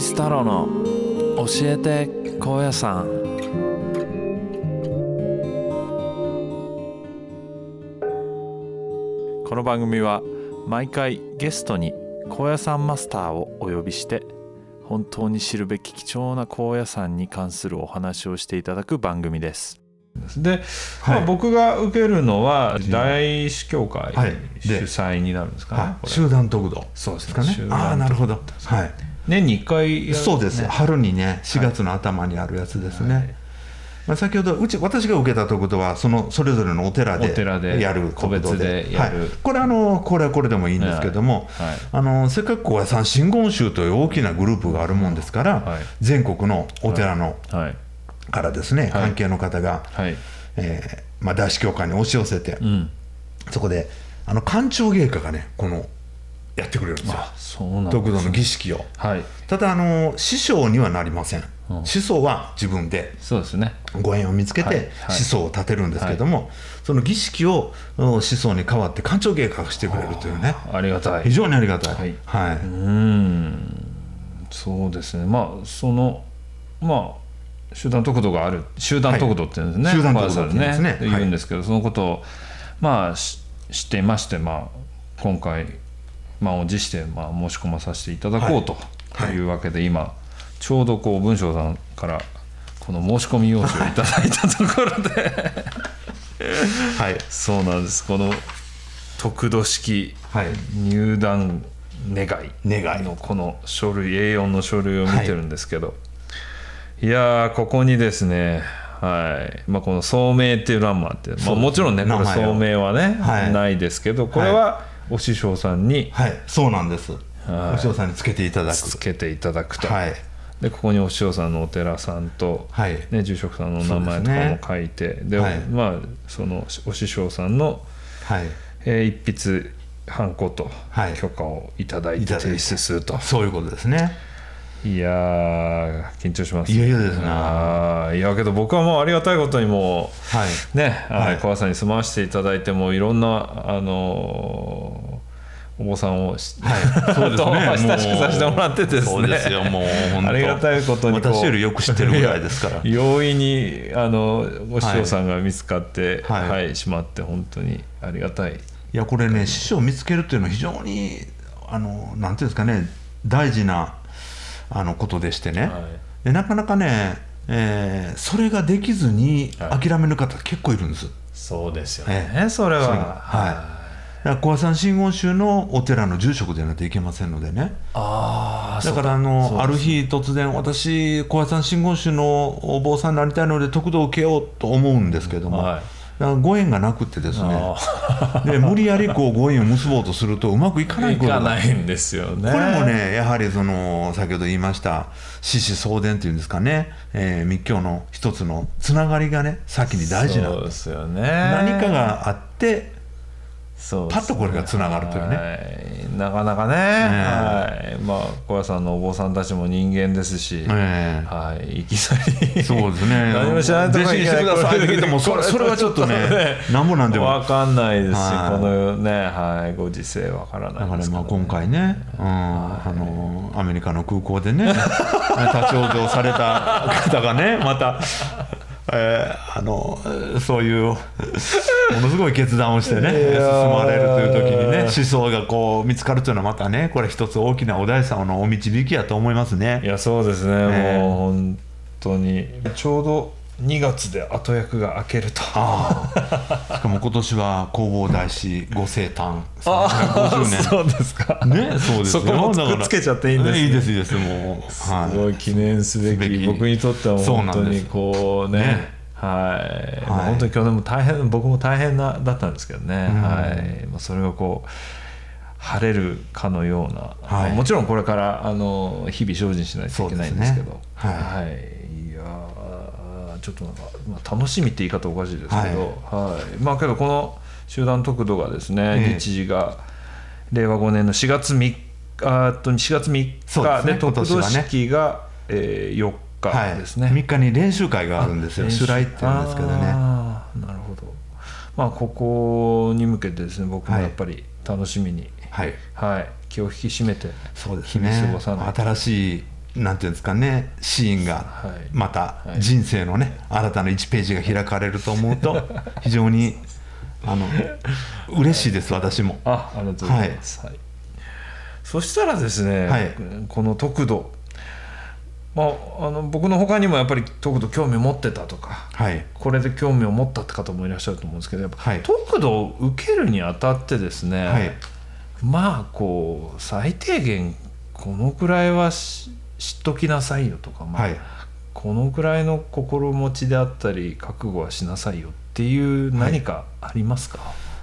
井太郎の教えて高野山。この番組は毎回ゲストに高野山マスターをお呼びして本当に知るべき貴重な高野山に関するお話をしていただく番組です。で、まあ、僕が受けるのは大師協会はい。主で催になるんですかね、はい、集団得度そうですかね。集団ああなるほど。はい年に1回やるんそうです。ね春にね4月の頭にあるやつですね、まあ、先ほどうち私が受けた得度はそのそれぞれのお寺でやる個別でやる。はい、これあのこれはこれでもいいんですけども、はい。はい。あのせっかく高野山真言宗という大きなグループがあるもんですから、はい。全国のお寺のはい。からですね、関係の方が、はい。えーまあ、大師教会に押し寄せて、うん。そこであの官庁芸家がねこのやってくれるんですよ。得度の儀式を。はい。ただあの師匠にはなりません、師匠は自分でそうですね。ご縁を見つけはい。てはい。師匠を立てるんですけども、その儀式をうん師匠に代わって官庁芸家がしてくれるというね。ありがたい。非常にありがたい、はい。はい。うーん。そうですね。まあそのまあ集団得度がある集団得度っていうんですね、はい。集団得度って言うんですね。小林さん言うんですけど、そのことをまあし知っていまして、まあ、今回満を持して、まあ、申し込まさせていただこうとはい。いうわけで、今ちょうどこう文章さんからこの申し込み用紙をいただいたところで。はい。そうなんです。この得度式はい。入団願願い。いのこの書類 A4 の書類を見てるんですけど、い、やーここにですねはい。まあ、この聡明っていう欄もあって、まあ、もちろんねこれ名前を。聡明はね、はい。ないですけどこれはお師匠さんにはいそうなんです、はい。お師匠さんにつけていただく。つけていただくと、はい。でここにお師匠さんのお寺さんと、はい。ね、住職さんの名前とかも書いてで,、はい。まあそのお師匠さんの、はい。えー一筆ハンコとはい。許可をいただいていただいて。提出すると、そういうことですねいやー緊張します。いやいやですねあーいやけど僕はもうありがたいことにもはい。ね、はい。川さんに住まわせていただいてもいろんなあのーお坊さんをし、はい。そうですね。と親しくさせてもらってですね。そうですよもうありがたいことに私よりよく知ってるぐらいですから。容易にあのお師匠さんが見つかって、ははい。いしまって本当にありがたい。いやこれね師匠を見つけるっていうのは非常にあのなんていうんですかね大事なあのことでしてね、はい。でなかなかね、えーそれができずにはい。諦める方結構いるんです、そうですよね。ねそれは。それがはい。だから小さん真言宗のお寺の住職でないといけませんのでね。ああだ。からあのある日突然私小さん真言宗のお坊さんになりたいので得度を受けようと思うんですけども、はい。だからご縁がなくってですね。あで無理やりこうご縁を結ぼうとするとうまくいかないいことないんですよね。これもねやはりその先ほど言いました獅子相伝っていうんですかね、えー密教の一つのつながりがね先に大事な。そうですよね。何かがあってそうね。パッとこれがつながるというね。はい。なかなかね、はい。まあ小屋さんのお坊さんたちも人間ですし、ええ。はい。いきなり。そうですね。何も知らないとこにしてくださいって聞いてもそれそれはちょっとねなんぼなんでも。わかんないですし、はい。このね、はい、ご時世わからないですから、だからまあね、今回ね、うん。あのアメリカの空港でね 立ち往生された方がねまた、えーあのそういうものすごい決断をしてね進まれるという時にね思想がこう見つかるというのはまたねこれ一つ大きなお大師様のお導きやと思いますいね。やそうですね、ね。もう本当に。ちょうど2月で後役が明けると。ああ。しかも今年は弘法大師ご生誕あ350年。そうですか。ねそうですよ。そこもくっつけちゃっていいんですね。いいですいいです。もうすはい。ごい記念すべき。僕にとっては本当にこうね。ねはい、はい。本当に去年も大変僕も大変なだったんですけどね、うん。はい。まあ、それがこう晴れるかのような、はい。まあもちろんこれからあの日々精進しないといけないんですけど。ね。はい。い、いやーちょっとなんか、まあ、楽しみって言い方おかしいですけど、はい。まあけどこの集団得度がですね、ええ。日時が令和5年の4月3日あと4月3日で度式が、えー、4日ですね、3日に練習会があるんですよ。練習。修来っていうんですけどね。なるほど。まあここに向けてですね僕もやっぱり楽しみに。はい。はい、気を引き締めてそうです日々過ねごさないと。新しいなんていうんですかねシーンがはい。またはい。人生のね、新たな1ページが開かれると思うと 非常にあの嬉しいです私も。あありがとうございます、はい。そしたらですね、はい。この得度まあ、あの僕の他にもやっぱり得度興味を持ってたとかはい。これで興味を持ったって方もいらっしゃると思うんですけどやっぱ、はい。得度を受けるにあたってですね、はい。まあこう最低限このくらいはし知っときなさいよとか、まあはい。このくらいの心持ちであったり覚悟はしなさいよっていう何かありますか、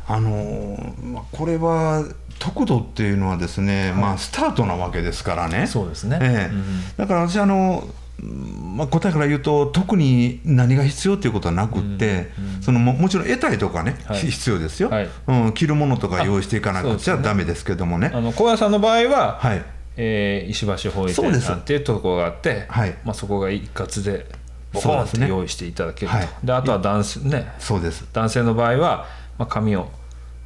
あのーまあ、これは得度っていうのはですね、まあ、スタートなわけですからね。そうですね、ええ。うんだから私あの、まあ、答えから言うと特に何が必要っていうことはなくって、そのももちろん得体とかね、はい。ひ必要ですよ、はい。うん、着るものとか用意していかなくちゃあそうですね。ダメですけどもね。あの高野さんの場合は、はい。えー石橋法医店さんっていうところがあって、はい。まあ、そこが一括でボコンっそうですね。て用意していただけると、はい。であとは男性,、ね、そうです。男性の場合は、まあ、紙を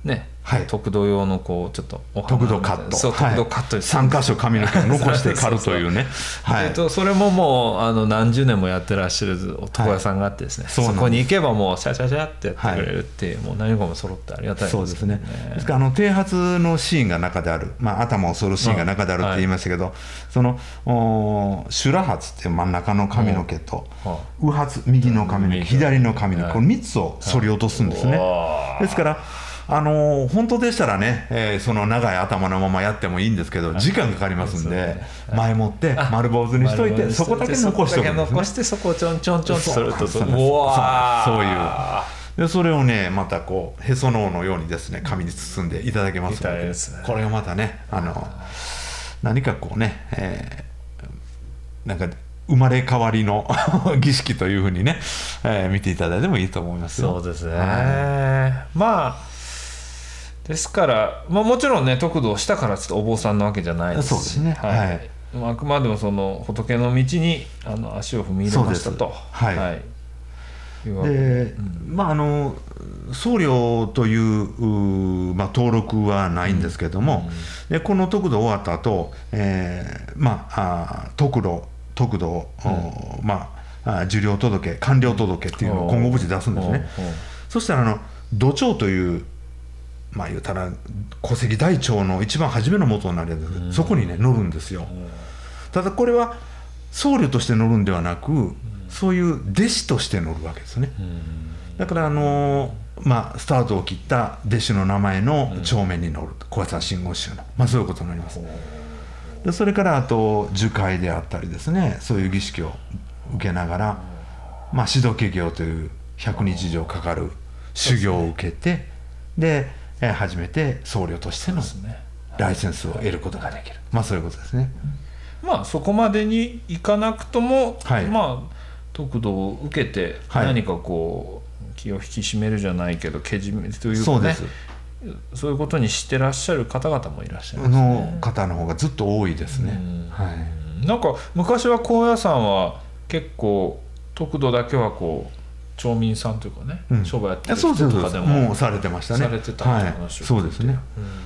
ね、特度用のこうちょっと特度カット。そうはい。特度カットに。3箇所髪の毛を残して刈るというね。はい。えっと、それももうあの何十年もやってらっしゃる床屋さんがあってですね、そこに行けばもうシャシャシャってやってくれるっていう、もう何個も揃ってありがたいそうですね。ですからあの剃髪のシーンが中である、まあ、頭を剃るシーンが中であるって言いましたけど、そのお修羅髪っていう真ん中の髪の毛と、は右髪右の髪の毛。右左の髪の毛、はいこの3つを剃り落とすんですね、わですからあのー本当でしたらね、えーその長い頭のままやってもいいんですけど時間かかりますんで、前もって丸坊主にしといてそこだけ残しておくんですね。残してそこをちょんちょんちょん。とす。るとそういう。でそれをねまたこうへその緒のようにですね紙に包んでいただけますのでね。これがまたねあの何かこうね、えーなんか生まれ変わりの 儀式というふうにね、えー見ていただいてもいいと思いますよ。そうですね、はまあですから、まあ、もちろんね得度をしたからちょっとお坊さんなわけじゃないですしそうですね。はい。はい。まああくまでもその仏の道にあの足を踏み入れましたと。はい。い。うわけでで、まああの僧侶というまあ、登録はないんですけども、でこの得度終わった後、えーまああ得度得度を、おまああ受領届完了届っていうのを今後無事出すんですね。おうおうそしたらあの土帳というまあ言うたら戸籍台帳の一番初めの元になるやつです、そこにね載るんですよ、ただこれは僧侶として乗るんではなく、そういう弟子として乗るわけですね、だからあのーまあスタートを切った弟子の名前の帳面に乗ると。小朝信号宗の、まあ、そういうことになります。でそれからあと樹海であったりですね。そういう儀式を受けながら、まあ、指導家業という100日以上かかる修行を受けてでえー初めて僧侶としてのですね。ライセンスを得ることができる、まあそういうことですね。まあそこまでにいかなくとも、はい。まあ得度を受けてはい。何かこう気を引き締めるじゃないけどけじめというかね。そういうことにしてらっしゃる方々もいらっしゃいますの方の方がずっと多いですね。はい。なんか昔は高野山は結構得度だけはこう町民さんというかね、うん。商売やってるそう人とかでももうされてましたね。されてたはい。そうですね、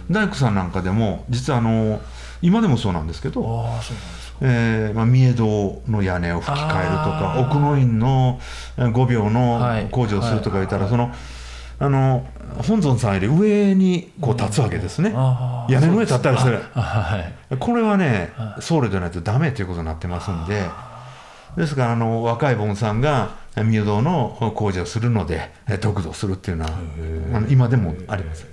大工さんなんかでも実はあの今でもそうなんですけど、ああそうなんですか。えーまあ、三重堂の屋根を吹き替えるとか奥の院のえー5秒はい。の工事をするとか言ったら、はい。そのあの本尊さんより上にこう立つわけですね、ああ屋根の上立ったりする。あはい。これはねは僧侶でないとダメということになってますんでですからあの若い盆さんが三重堂の工事をするのでえ得度するっていうのは今でもあります、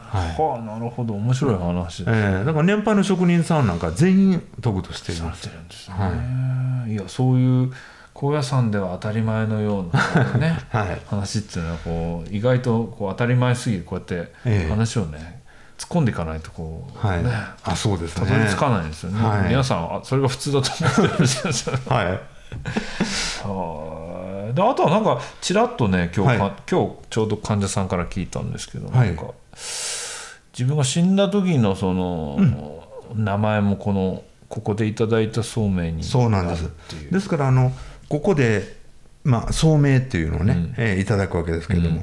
はい。はあなるほど。面白い話えーだから年配の職人さんなんか全員得度しています。てるんですね、、はいやそういう高野山では当たり前のようなね はい。話っていうのはこう意外とこう当たり前すぎるこうやってええ。話をね突っ込んでいかないとこう、はい。ね。あそうですね。たどり着かないんですよね、はい。皆さんはそれが普通だと思ってるんですよね。はい。はい。であとはなんかちらっとね今日か、はい。今日ちょうど患者さんから聞いたんですけど、はい。なんか自分が死んだ時のその、名前もこのここでいただいたそうめんにそうなんです。ですからあのここで、まあ、聡明っていうのをね、うん。えーいただくわけですけれども、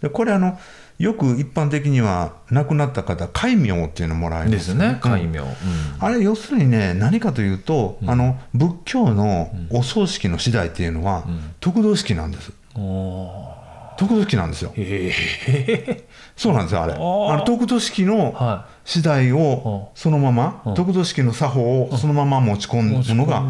でこれあのよく一般的には亡くなった方戒名っていうのをもらえるんでですすね。戒うん。名、うん。あれ要するにね何かというと、あの仏教のお葬式の次第っていうのは、得度式なんです。お得度式なんですよ。えそうなんですよあれ。あー。の得度式のは次第をそのまま、うん。得度式の作法をそのまま持ち込むのが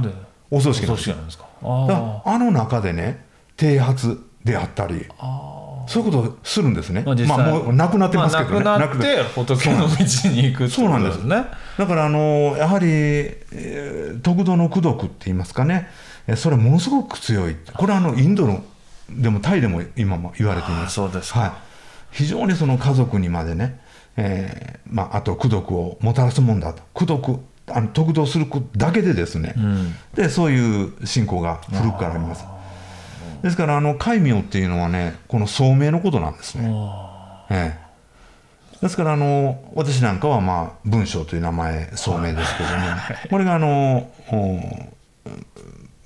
お葬式なんです。よ葬式なんですか。だあの中でね剃髪であったりあそういうことをするんですね、まあまあ、もうなくなってますけどね、まあ、亡くなって仏の道に行くそうなんです。ねだからあのやはり、えー得度の功徳って言いますかね。えーそれものすごく強い。これはあのインドのでもタイでも今も言われています。あそうですか。はい、非常にその家族にまでね、えーまあ、あと功徳をもたらすもんだと。功徳あの得度するだけでですね、うん。でそういう信仰が古くからあります。ですからあの戒名っていうのはねこの聡明のことなんですね、ええ。ですからあの私なんかはまあ文章という名前聡明ですけども、これがあのお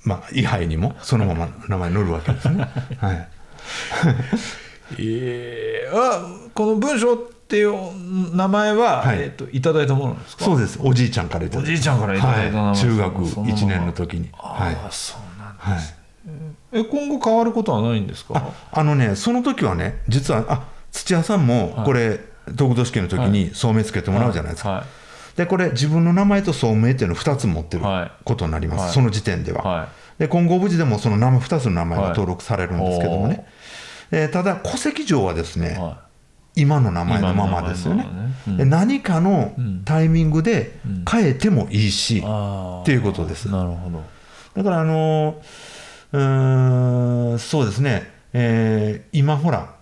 まあ位牌にもそのまま名前載るわけですね、はい、ええあこの文章っていう名前は、はい。えっといただいたものですか？そうです。おじいちゃんからいただいた。おじいちゃんからいただいた名前。はい、中学そのまま。1年の時に。はい、ああそうなんだはい、え今後変わることはないんですか？ああのねその時はね実はあ土屋さんもこれ、得度式の時に聡明つけてもらうじゃないですか、はでこれ自分の名前と聡明っていうのを2つ持ってるはい。ことになります、はい。その時点では、はで今後無事でもその名前2つの名前がはい。登録されるんですけどもね、えーただ戸籍上はですね、い。は今の名前のままですよね。ねうんで何かのうん。タイミングで変えてもいいし、いああっていうことです。なるほど。だからあのうーんそうですね、えー今ほら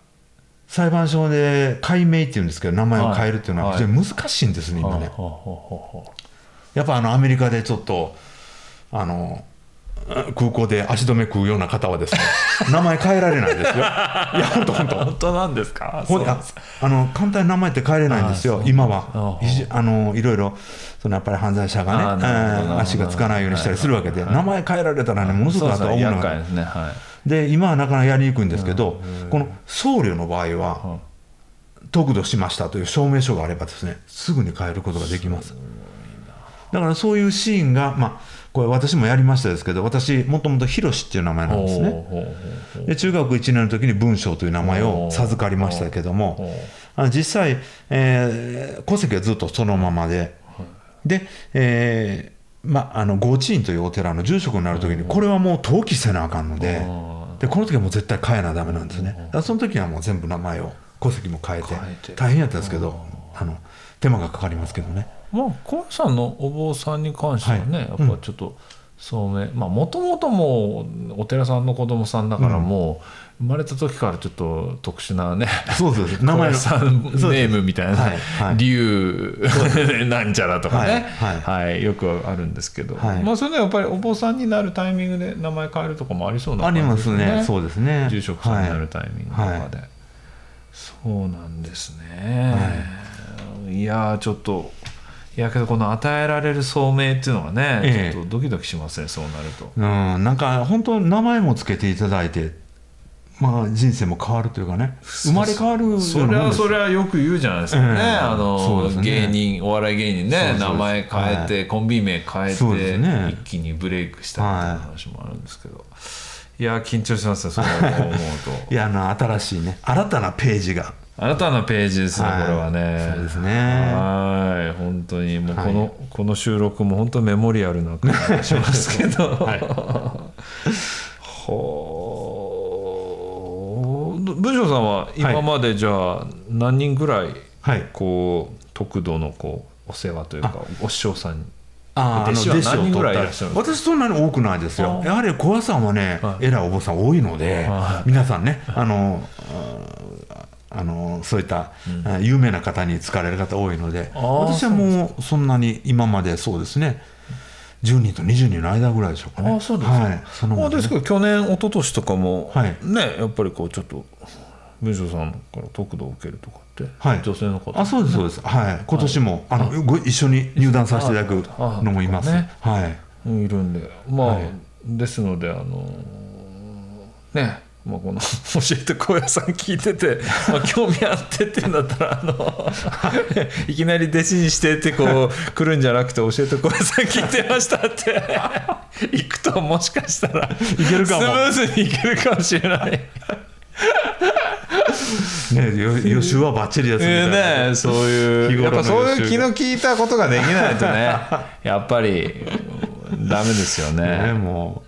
裁判所で改名っていうんですけど名前を変えるっていうのははい非常に難しいんですね、今ね。はあはあはあはあ。やっぱあのアメリカでちょっとあの空港で足止め食うような方はですね 名前変えられないですよ。いや本当本当本当なんですか？ほんああの簡単に名前って変えれないんですよ。今あはあのいろいろそのやっぱり犯罪者がねあなるほどなるほど。うん足がつかないようにしたりするわけではいはい名前変えられたらねものすごくあとは思うのがですね。はい。で今はなかなかやりにくいんですけどこの僧侶の場合は得度しましたという証明書があればですねすぐに変えることができます。だからそういうシーンがまあこれ私もやりましたですけど私もともとヒロシっていう名前なんですね。で中学1年の時に文章という名前を授かりましたけども実際、えー戸籍はずっとそのままで。で、えーまあ、あの御地院というお寺の住職になる時にこれはもう登記せなあかんのであでこの時はもう絶対変えなダメなんですね。その時はもう全部名前を戸籍も変えて。変えて。大変やったんですけどあの手間がかかりますけどねまあ小林さんのお坊さんに関してはね、はい。やっぱちょっと聡明。まあもともともうお寺さんの子供さんだからもう生まれた時からちょっと特殊なねそうそうそう名前さんネそうですームみたいな、はい。はい。竜 なんちゃらとかね、はい。はい。よくあるんですけど、はい。まあそれでやっぱりお坊さんになるタイミングで名前変えるとかもありそうなあり感じますね。そうですね。住職さんになるタイミングとかで、そうなんですね、い、やーちょっといやけどこの与えられる聡明っていうのがね、ええ。ちょっとドキドキしますねそうなると。うん、なんか本当名前もつけていただいて、まあ、人生も変わるというかね。生まれ変わるそれはそれはよく言うじゃないですかね、ええ。あの、ね。芸人お笑い芸人ね名前変えて、コンビ名変えて、ね。一気にブレイクしたみたいな話もあるんですけど、い、や緊張しますねそう思うと。いやあの新しいね新たなページが新たなページですね、はいこれはね。そうですね。はい、本当にもうこの、この収録も本当メモリアルな感じがしますけど。ほう。文章さんは今までじゃあ何人ぐらいはい。こう得度のこうお世話というかお師匠さんに。あ弟子は何人ぐらいったらっし私そんなに多くないですよ。やはり小屋さんはね、はい。偉いお坊さん多いので、はい。皆さんねあのああのそういった、あ有名な方に使われる方多いので私はもうそんなに今までそうですね10人と20人の間ぐらいでしょうかね。あそうですか。はい、そのまあですけど去年一昨年とかも、はい。ねやっぱりこうちょっと文章さんから得度を受けるとかって、はい。女性の方。あそうですそうです。はい。今年も、あのご一緒に入団させていただくあのもいます、ね。はい。うんいるんで。まあ、はい。ですのであのねまあ、この 教えて高野さん聞いてて、まあ、興味あってって言うんだったらあの いきなり弟子にしてってこう来るんじゃなくて教えて高野さん聞いてましたって行くともしかしたらいけるかもスムーズにいけるかもしれない。ねよ予習はバッチリですみたいな、ね、そういうやっぱそういう気の利いたことができないとねやっぱりダメですよねね。も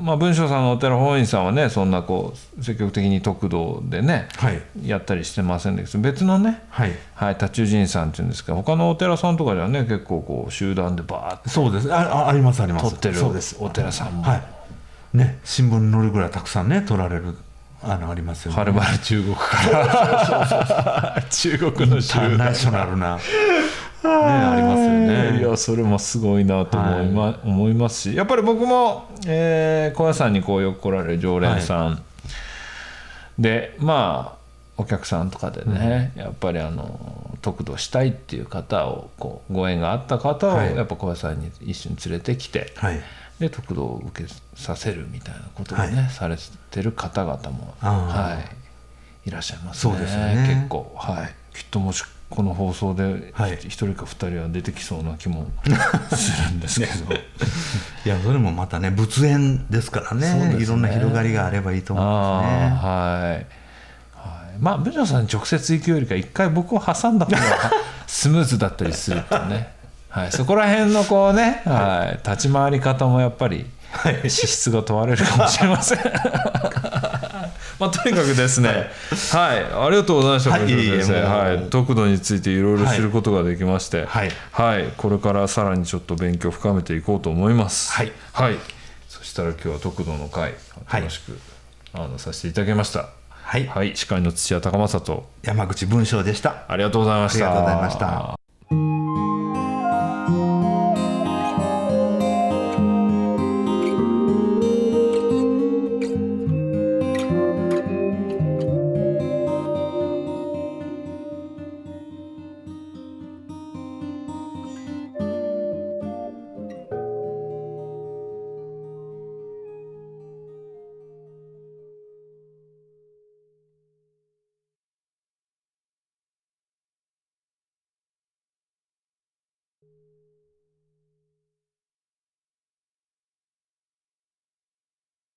まあ文章さんのお寺本院さんはねそんなこう積極的に得道でねうはい。やったりしてませんけど別のねはい。はい多中神さんっていうんですけど他のお寺さんとかではね結構こう集団でバーッそうです。ああありますあります。と撮ってるそうです。お寺さんも、はい。ね新聞に載るぐらいたくさんね撮られるあのありますよね。はるばる中国から。中国の集インターナ団ショナルなねありますよね。いやそれもすごいなと思い,、ま思いますしやっぱり僕も、えー、小屋さんにこうよく来られる常連さん、でまあお客さんとかでね、やっぱりあの得度したいっていう方をこうご縁があった方をはい。やっぱ小屋さんに一緒に連れてきて、はい。で得度を受けさせるみたいなことをね、はい。されてる方々も、はい、いらっしゃいますね。そうですよね。結構はい。きっともしこの放送ではい。一人か二人は出てきそうな気もするんですけど、いやそれもまたね仏縁ですからね。ね。いろんな広がりがあればいいと思いますね。はい、まあ文章さんに直接行くよりか一回僕を挟んだ方が スムーズだったりするとね、はい、そこら辺のこうね、はい、立ち回り方もやっぱり資質が問われるかもしれません。まあ、とにかくですね、はい、ありがとうございました、はいはい、得度についていろいろ知ることができまして、はい。はい、これからさらにちょっと勉強を深めていこうと思います。はい、はい、そしたら今日は得度の会はい。楽しく、あのさせていただきました。はい。はい、司会の土屋隆正と山口文章でした。ありがとうございました。ありがとうございました。